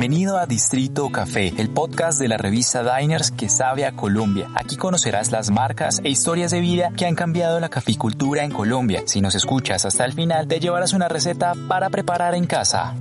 Bienvenido a Distrito Café, el podcast de la revista Diners que sabe a Colombia. Aquí conocerás las marcas e historias de vida que han cambiado la caficultura en Colombia. Si nos escuchas hasta el final, te llevarás una receta para preparar en casa.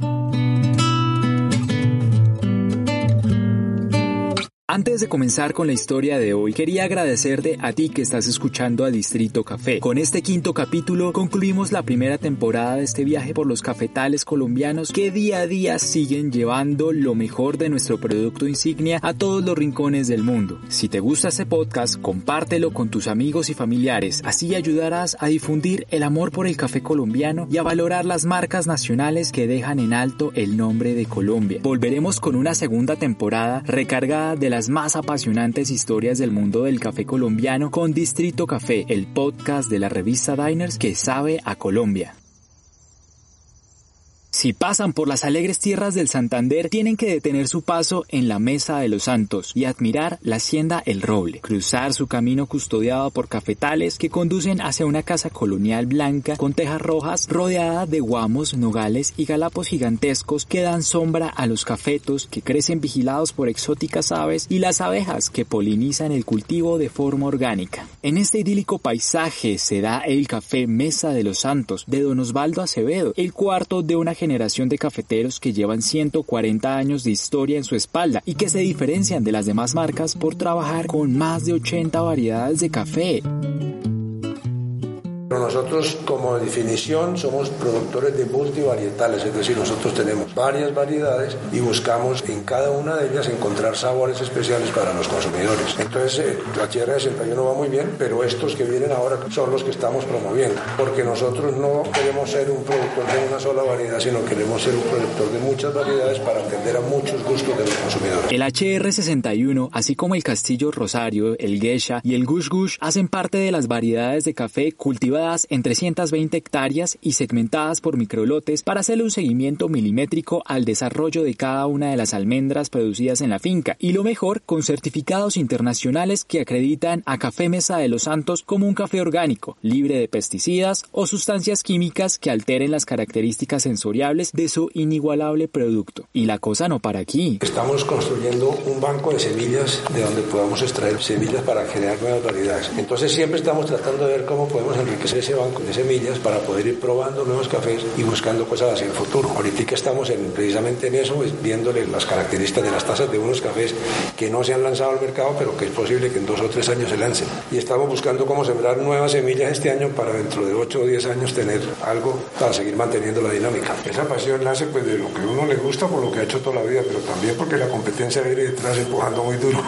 Antes de comenzar con la historia de hoy, quería agradecerte a ti que estás escuchando a Distrito Café. Con este quinto capítulo concluimos la primera temporada de este viaje por los cafetales colombianos que día a día siguen llevando lo mejor de nuestro producto insignia a todos los rincones del mundo. Si te gusta este podcast, compártelo con tus amigos y familiares, así ayudarás a difundir el amor por el café colombiano y a valorar las marcas nacionales que dejan en alto el nombre de Colombia. Volveremos con una segunda temporada recargada de la más apasionantes historias del mundo del café colombiano con Distrito Café, el podcast de la revista Diners que sabe a Colombia. Si pasan por las alegres tierras del Santander, tienen que detener su paso en la Mesa de los Santos y admirar la hacienda El Roble, cruzar su camino custodiado por cafetales que conducen hacia una casa colonial blanca con tejas rojas rodeada de guamos, nogales y galapos gigantescos que dan sombra a los cafetos que crecen vigilados por exóticas aves y las abejas que polinizan el cultivo de forma orgánica. En este idílico paisaje se da el café Mesa de los Santos de Don Osvaldo Acevedo, el cuarto de una generación de cafeteros que llevan 140 años de historia en su espalda y que se diferencian de las demás marcas por trabajar con más de 80 variedades de café. Nosotros como definición somos productores de multivarietales, es decir, nosotros tenemos varias variedades y buscamos en cada una de ellas encontrar sabores especiales para los consumidores. Entonces, eh, la Tierra de 61 va muy bien, pero estos que vienen ahora son los que estamos promoviendo, porque nosotros no queremos ser un productor de una sola variedad, sino queremos ser un productor de muchas variedades para atender a muchos gustos de los consumidores. El HR61, así como el Castillo Rosario, el Geisha y el Gush Gush hacen parte de las variedades de café cultivadas en 320 hectáreas y segmentadas por microlotes para hacerle un seguimiento milimétrico al desarrollo de cada una de las almendras producidas en la finca y lo mejor con certificados internacionales que acreditan a Café Mesa de los Santos como un café orgánico, libre de pesticidas o sustancias químicas que alteren las características sensoriales de su inigualable producto. Y la cosa no para aquí. Estamos construyendo un banco de semillas de donde podamos extraer semillas para generar nuevas variedades. Entonces siempre estamos tratando de ver cómo podemos enriquecer ese banco de semillas para poder ir probando nuevos cafés y buscando cosas hacia el futuro. Ahorita estamos en, precisamente en eso, pues, viéndole las características de las tasas de unos cafés que no se han lanzado al mercado, pero que es posible que en dos o tres años se lancen. Y estamos buscando cómo sembrar nuevas semillas este año para dentro de ocho o diez años tener algo para seguir manteniendo la dinámica. Esa pasión nace pues de lo que uno le gusta por lo que ha hecho toda la vida, pero también porque la competencia viene detrás empujando muy duro.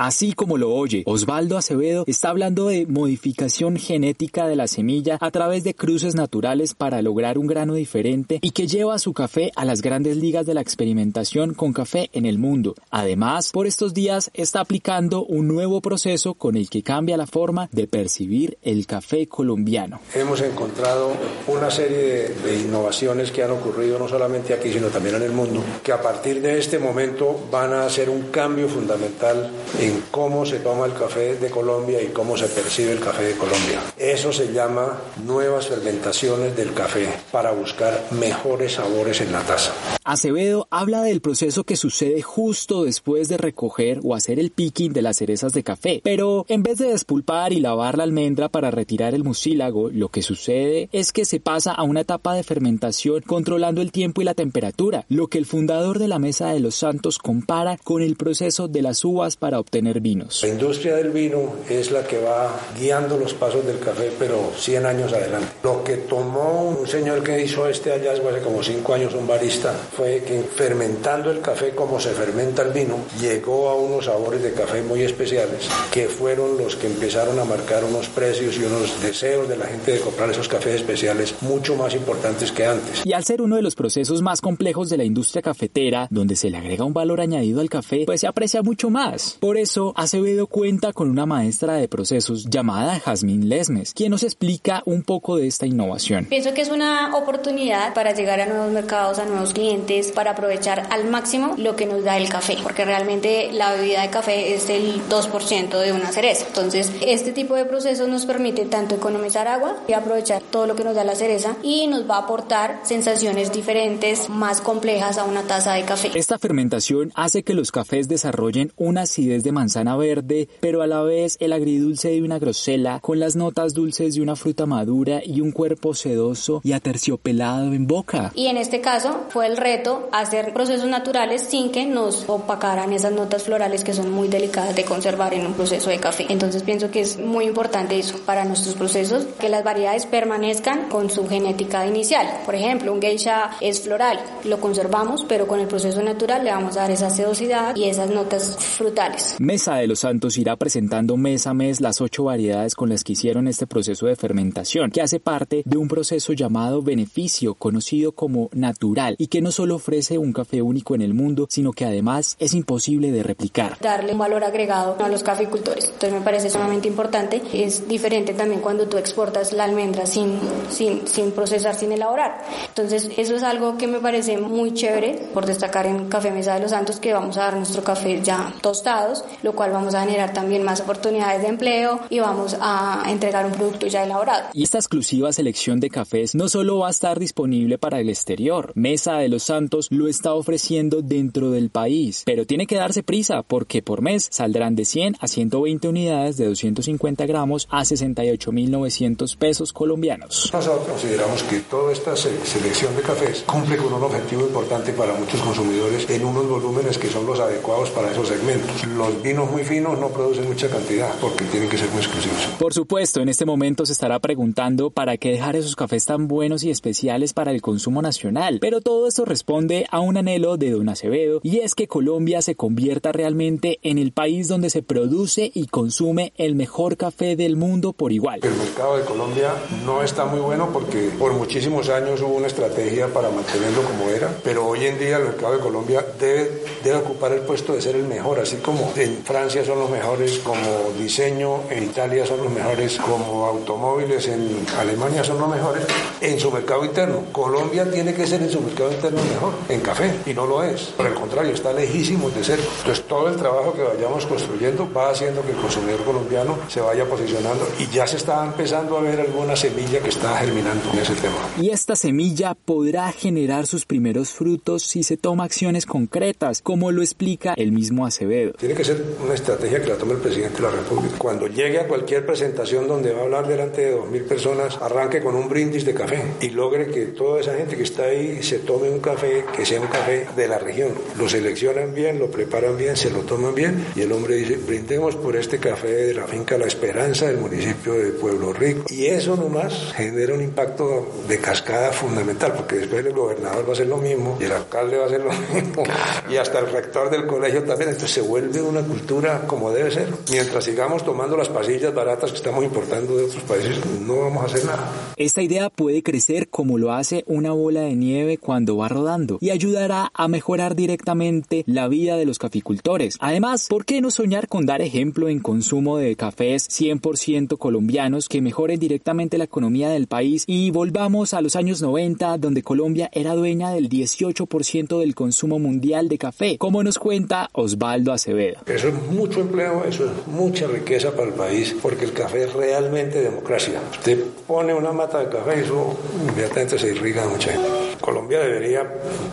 Así como lo oye, Osvaldo Acevedo está hablando de modificación genética de la semilla a través de cruces naturales para lograr un grano diferente y que lleva su café a las grandes ligas de la experimentación con café en el mundo. Además, por estos días está aplicando un nuevo proceso con el que cambia la forma de percibir el café colombiano. Hemos encontrado una serie de, innovaciones que han ocurrido no solamente aquí, sino también en el mundo, que a partir de este momento van a hacer un cambio fundamental en cómo se toma el café de Colombia y cómo se percibe el café de Colombia. Eso se llama nuevas fermentaciones del café para buscar mejores sabores en la taza. Acevedo habla del proceso que sucede justo después de recoger o hacer el picking de las cerezas de café, pero en vez de despulpar y lavar la almendra para retirar el mucílago, lo que sucede es que se pasa a una etapa de fermentación controlando el tiempo y la temperatura, lo que el fundador de la Mesa de los Santos compara con el proceso de las uvas para obtener vinos. La industria del vino es la que va guiando los pasos del café, pero 100 años adelante. Lo que tomó un señor que hizo este hallazgo hace como 5 años, un barista, fue que fermentando el café como se fermenta el vino, llegó a unos sabores de café muy especiales, que fueron los que empezaron a marcar unos precios y unos deseos de la gente de comprar esos cafés especiales mucho más importantes que antes. Y al ser uno de los procesos más complejos de la industria cafetera, donde se le agrega un valor añadido al café, pues se aprecia mucho más. Por eso, Acevedo cuenta con una maestra de procesos llamada Jazmín Lesmes, quien nos explica un poco de esta innovación. Pienso que es una oportunidad para llegar a nuevos mercados, a nuevos clientes para aprovechar al máximo lo que nos da el café, porque realmente la bebida de café es el 2% de una cereza. Entonces, este tipo de procesos nos permite tanto economizar agua y aprovechar todo lo que nos da la cereza y nos va a aportar sensaciones diferentes, más complejas a una taza de café. Esta fermentación hace que los cafés desarrollen una acidez de manzana verde, pero a la vez el agridulce de una grosela con las notas dulces de una fruta madura y un cuerpo sedoso y aterciopelado en boca. Y en este caso fue el reto hacer procesos naturales sin que nos opacaran esas notas florales que son muy delicadas de conservar en un proceso de café. Entonces pienso que es muy importante eso para nuestros procesos, que las variedades permanezcan con su genética inicial. Por ejemplo, un geisha es floral, lo conservamos, pero con el proceso natural le vamos a dar esa sedosidad y esas notas frutales. Mesa de los Santos irá presentando mes a mes las ocho variedades con las que hicieron este proceso de fermentación, que hace parte de un proceso llamado beneficio, conocido como natural, y que no solo ofrece un café único en el mundo, sino que además es imposible de replicar. Darle un valor agregado a los caficultores. Entonces me parece sumamente importante. Es diferente también cuando tú exportas la almendra sin, sin, sin procesar, sin elaborar. Entonces eso es algo que me parece muy chévere por destacar en Café Mesa de los Santos que vamos a dar nuestro café ya tostados, lo cual vamos a generar también más oportunidades de empleo y vamos a entregar un producto ya elaborado. Y esta exclusiva selección de cafés no solo va a estar disponible para el exterior, Mesa de los Santos lo está ofreciendo dentro del país, pero tiene que darse prisa porque por mes saldrán de 100 a 120 unidades de 250 gramos a 68.900 pesos colombianos. Nosotros consideramos que toda esta selección de cafés cumple con un objetivo importante para muchos consumidores en unos volúmenes que son los adecuados para esos segmentos. Los vinos muy finos no producen mucha cantidad porque tienen que ser muy exclusivos. Por supuesto, en este momento se estará preguntando para qué dejar esos cafés tan buenos y especiales para el consumo nacional, pero todo esto responde a un anhelo de Don Acevedo y es que Colombia se convierta realmente en el país donde se produce y consume el mejor café del mundo por igual. El mercado de Colombia no está muy bueno porque por muchísimos años hubo una estrategia para mantenerlo como era, pero hoy en día el mercado de Colombia debe, debe ocupar el puesto de ser el mejor, así como en Francia son los mejores como diseño, en Italia son los mejores como automóviles, en Alemania son los mejores, en su mercado interno. Colombia tiene que ser en su mercado interno mejor, en café, y no lo es. Por el contrario, está lejísimo de ser. Entonces todo el trabajo que vayamos construyendo va haciendo que el consumidor colombiano se vaya posicionando y ya se está empezando a ver alguna semilla que está germinando en ese tema. Y esta semilla podrá generar sus primeros frutos si se toma acciones concretas, como lo explica el mismo Acevedo. Tiene que ser una estrategia que la tome el presidente de la República. Cuando llegue a cualquier presentación donde va a hablar delante de dos mil personas, arranque con un brindis de café y logre que toda esa gente que está ahí se tome un café que sea un café de la región. Lo seleccionan bien, lo preparan bien, se lo toman bien y el hombre dice, brindemos por este café de la finca La Esperanza del municipio de Pueblo Rico. Y eso nomás genera un impacto de cascada fundamental, porque después el gobernador va a hacer lo mismo y el alcalde va a hacer lo mismo y hasta el rector del colegio también. Entonces se vuelve una cultura como debe ser. Mientras sigamos tomando las pasillas baratas que estamos importando de otros países, no vamos a hacer nada. Esta idea puede crecer como lo hace una bola de nieve cuando va rodando y ayudará a mejorar directamente la vida de los caficultores. Además, ¿por qué no soñar con dar ejemplo en consumo de cafés 100% colombianos que mejoren directamente la economía del país y volvamos a los años 90 donde Colombia era dueña del 18% del consumo mundial de café, como nos cuenta Osvaldo Acevedo? Eso es mucho empleo, eso es mucha riqueza para el país, porque el café es realmente democracia. Usted pone una mata de café y eso inmediatamente se irriga mucha gente. Colombia debería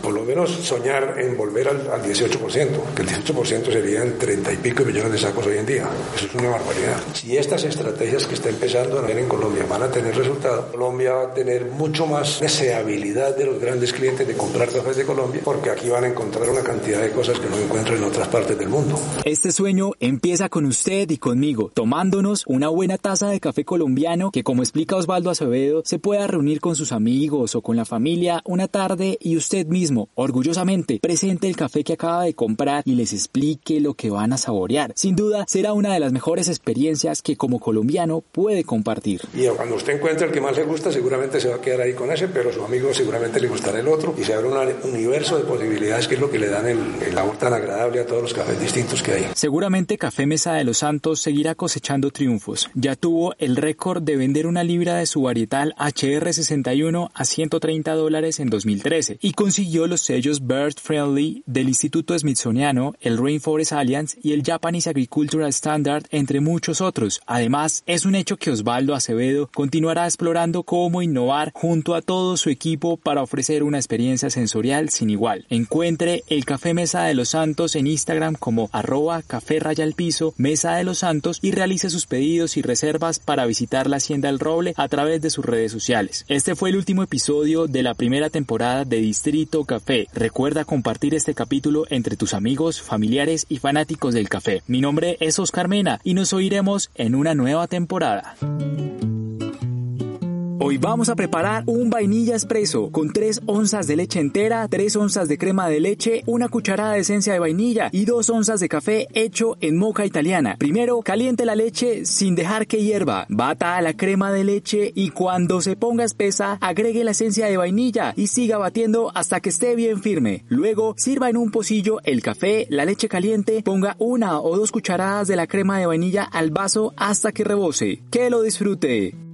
por lo menos soñar en volver al, al 18%, que el 18% serían 30 y pico millones de sacos hoy en día. Eso es una barbaridad. Si estas estrategias que está empezando a ver en Colombia van a tener resultado, Colombia va a tener mucho más deseabilidad de los grandes clientes de comprar cafés de Colombia, porque aquí van a encontrar una cantidad de cosas que no encuentran en otras partes del mundo. Este sueño empieza con usted y conmigo, tomándonos una buena taza de café colombiano que, como explica Osvaldo Acevedo, se pueda reunir con sus amigos o con la familia tarde y usted mismo, orgullosamente, presente el café que acaba de comprar y les explique lo que van a saborear. Sin duda, será una de las mejores experiencias que como colombiano puede compartir. Y cuando usted encuentre el que más le gusta, seguramente se va a quedar ahí con ese, pero su amigo seguramente le gustará el otro y se abre un universo de posibilidades que es lo que le dan el, el sabor tan agradable a todos los cafés distintos que hay. Seguramente Café Mesa de los Santos seguirá cosechando triunfos. Ya tuvo el récord de vender una libra de su varietal HR61 a 130 dólares en en 2013 y consiguió los sellos Bird Friendly del Instituto Smithsoniano, el Rainforest Alliance y el Japanese Agricultural Standard, entre muchos otros. Además, es un hecho que Osvaldo Acevedo continuará explorando cómo innovar junto a todo su equipo para ofrecer una experiencia sensorial sin igual. Encuentre el Café Mesa de los Santos en Instagram como arroba café raya al piso, Mesa de los Santos y realice sus pedidos y reservas para visitar la Hacienda El Roble a través de sus redes sociales. Este fue el último episodio de la primera temporada de Distrito Café. Recuerda compartir este capítulo entre tus amigos, familiares y fanáticos del café. Mi nombre es Oscar Mena y nos oiremos en una nueva temporada. Hoy vamos a preparar un vainilla espresso con 3 onzas de leche entera, 3 onzas de crema de leche, una cucharada de esencia de vainilla y 2 onzas de café hecho en moca italiana. Primero, caliente la leche sin dejar que hierva. Bata la crema de leche y cuando se ponga espesa, agregue la esencia de vainilla y siga batiendo hasta que esté bien firme. Luego, sirva en un pocillo el café, la leche caliente, ponga una o dos cucharadas de la crema de vainilla al vaso hasta que rebose. Que lo disfrute.